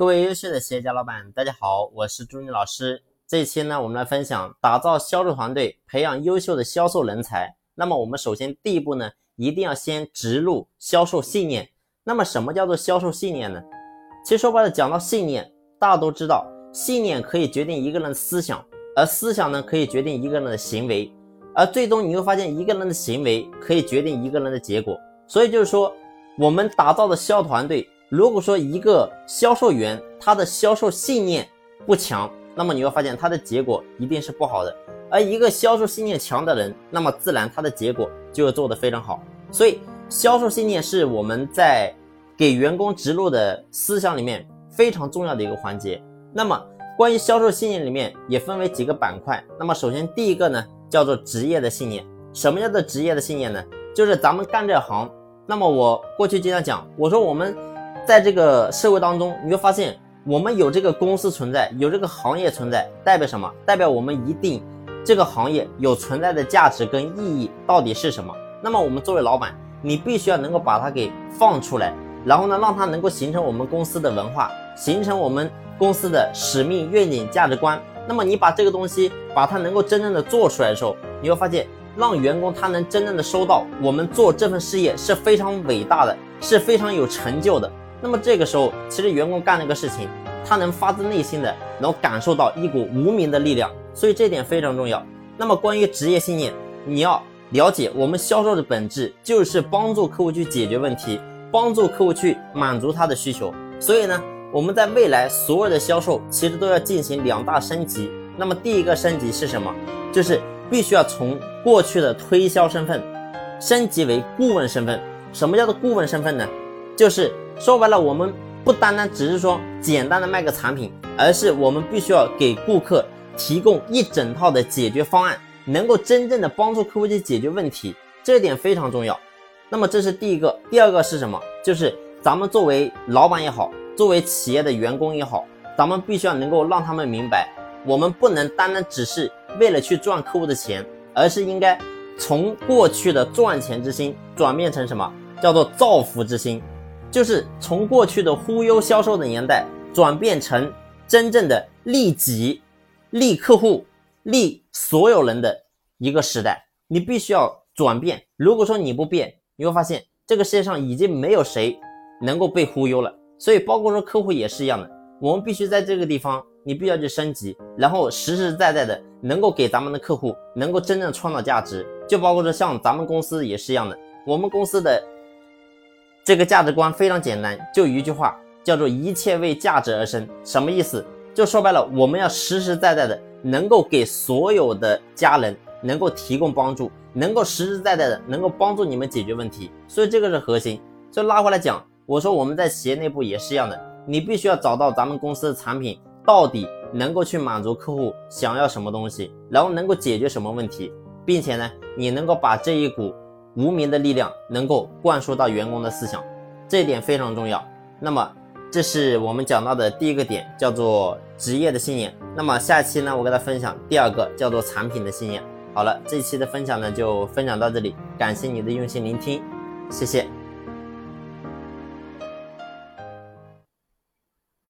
各位优秀的企业家老板，大家好，我是朱妮老师。这一期呢，我们来分享打造销售团队，培养优秀的销售人才。那么我们首先第一步呢，一定要先植入销售信念。那么什么叫做销售信念呢？其实说白了，讲到信念，大家都知道，信念可以决定一个人的思想，而思想呢，可以决定一个人的行为，而最终你会发现，一个人的行为可以决定一个人的结果。所以就是说，我们打造的销团队。如果说一个销售员他的销售信念不强，那么你会发现他的结果一定是不好的。而一个销售信念强的人，那么自然他的结果就会做得非常好。所以，销售信念是我们在给员工植入的思想里面非常重要的一个环节。那么，关于销售信念里面也分为几个板块。那么，首先第一个呢叫做职业的信念。什么叫做职业的信念呢？就是咱们干这行。那么我过去经常讲，我说我们。在这个社会当中，你会发现我们有这个公司存在，有这个行业存在，代表什么？代表我们一定这个行业有存在的价值跟意义到底是什么？那么我们作为老板，你必须要能够把它给放出来，然后呢，让它能够形成我们公司的文化，形成我们公司的使命、愿景、价值观。那么你把这个东西，把它能够真正的做出来的时候，你会发现，让员工他能真正的收到我们做这份事业是非常伟大的，是非常有成就的。那么这个时候，其实员工干那个事情，他能发自内心的能感受到一股无名的力量，所以这点非常重要。那么关于职业信念，你要了解，我们销售的本质就是帮助客户去解决问题，帮助客户去满足他的需求。所以呢，我们在未来所有的销售其实都要进行两大升级。那么第一个升级是什么？就是必须要从过去的推销身份升级为顾问身份。什么叫做顾问身份呢？就是说白了，我们不单单只是说简单的卖个产品，而是我们必须要给顾客提供一整套的解决方案，能够真正的帮助客户去解决问题，这一点非常重要。那么这是第一个，第二个是什么？就是咱们作为老板也好，作为企业的员工也好，咱们必须要能够让他们明白，我们不能单单只是为了去赚客户的钱，而是应该从过去的赚钱之心转变成什么？叫做造福之心。就是从过去的忽悠销售的年代，转变成真正的利己、利客户、利所有人的一个时代。你必须要转变。如果说你不变，你会发现这个世界上已经没有谁能够被忽悠了。所以，包括说客户也是一样的。我们必须在这个地方，你必须要去升级，然后实实在在的能够给咱们的客户能够真正创造价值。就包括说像咱们公司也是一样的，我们公司的。这个价值观非常简单，就一句话，叫做“一切为价值而生”。什么意思？就说白了，我们要实实在在的能够给所有的家人能够提供帮助，能够实实在在的能够帮助你们解决问题。所以这个是核心。所以拉回来讲，我说我们在企业内部也是一样的，你必须要找到咱们公司的产品到底能够去满足客户想要什么东西，然后能够解决什么问题，并且呢，你能够把这一股。无名的力量能够灌输到员工的思想，这一点非常重要。那么，这是我们讲到的第一个点，叫做职业的信念。那么下期呢，我给大家分享第二个，叫做产品的信念。好了，这一期的分享呢就分享到这里，感谢你的用心聆听，谢谢。